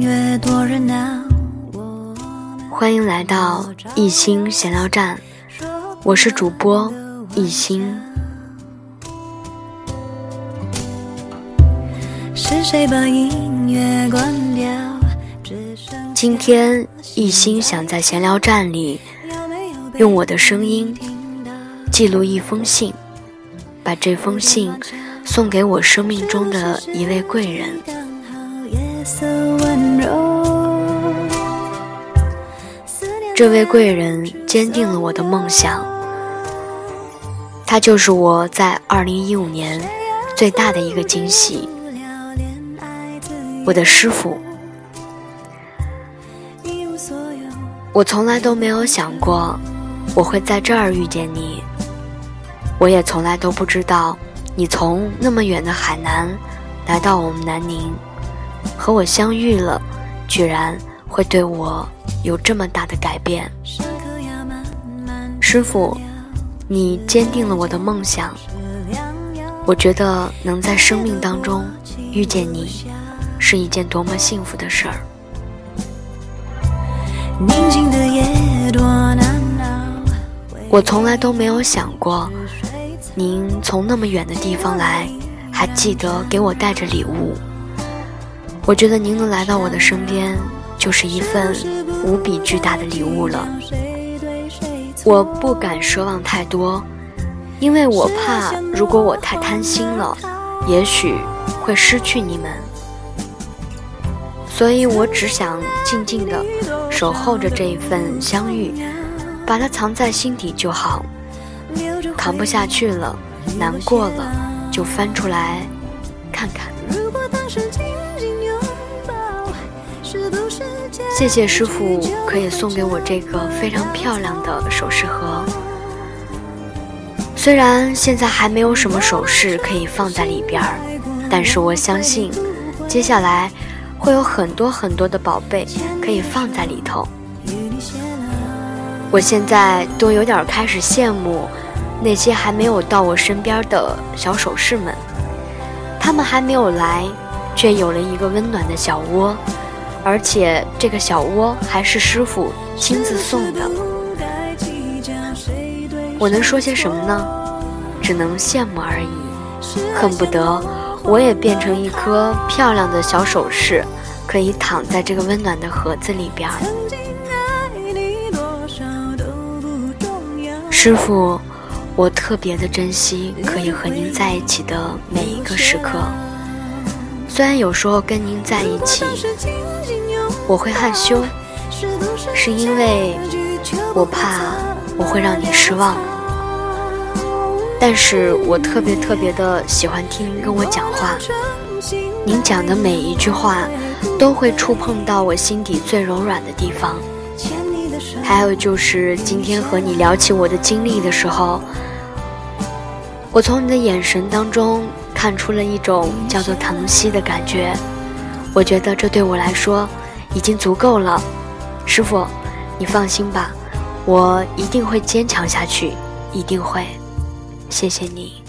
乐多热闹。欢迎来到一心闲聊站，我是主播一心。是谁把音乐关掉？今天一心想在闲聊站里，用我的声音记录一封信，把这封信送给我生命中的一位贵人。这位贵人坚定了我的梦想，他就是我在二零一五年最大的一个惊喜，我的师傅。我从来都没有想过我会在这儿遇见你，我也从来都不知道你从那么远的海南来到我们南宁，和我相遇了，居然会对我有这么大的改变。师傅，你坚定了我的梦想，我觉得能在生命当中遇见你，是一件多么幸福的事儿。我从来都没有想过，您从那么远的地方来，还记得给我带着礼物。我觉得您能来到我的身边，就是一份无比巨大的礼物了。我不敢奢望太多，因为我怕如果我太贪心了，也许会失去你们。所以我只想静静的守候着这一份相遇，把它藏在心底就好。扛不下去了，难过了，就翻出来看看。谢谢师傅可以送给我这个非常漂亮的首饰盒。虽然现在还没有什么首饰可以放在里边儿，但是我相信，接下来。会有很多很多的宝贝可以放在里头。我现在都有点开始羡慕那些还没有到我身边的小首饰们，他们还没有来，却有了一个温暖的小窝，而且这个小窝还是师傅亲自送的。我能说些什么呢？只能羡慕而已，恨不得。我也变成一颗漂亮的小首饰，可以躺在这个温暖的盒子里边。师傅，我特别的珍惜可以和您在一起的每一个时刻。虽然有时候跟您在一起，我会害羞，是因为我怕我会让你失望。但是我特别特别的喜欢听您跟我讲话，您讲的每一句话都会触碰到我心底最柔软的地方。还有就是今天和你聊起我的经历的时候，我从你的眼神当中看出了一种叫做疼惜的感觉。我觉得这对我来说已经足够了。师傅，你放心吧，我一定会坚强下去，一定会。谢谢你。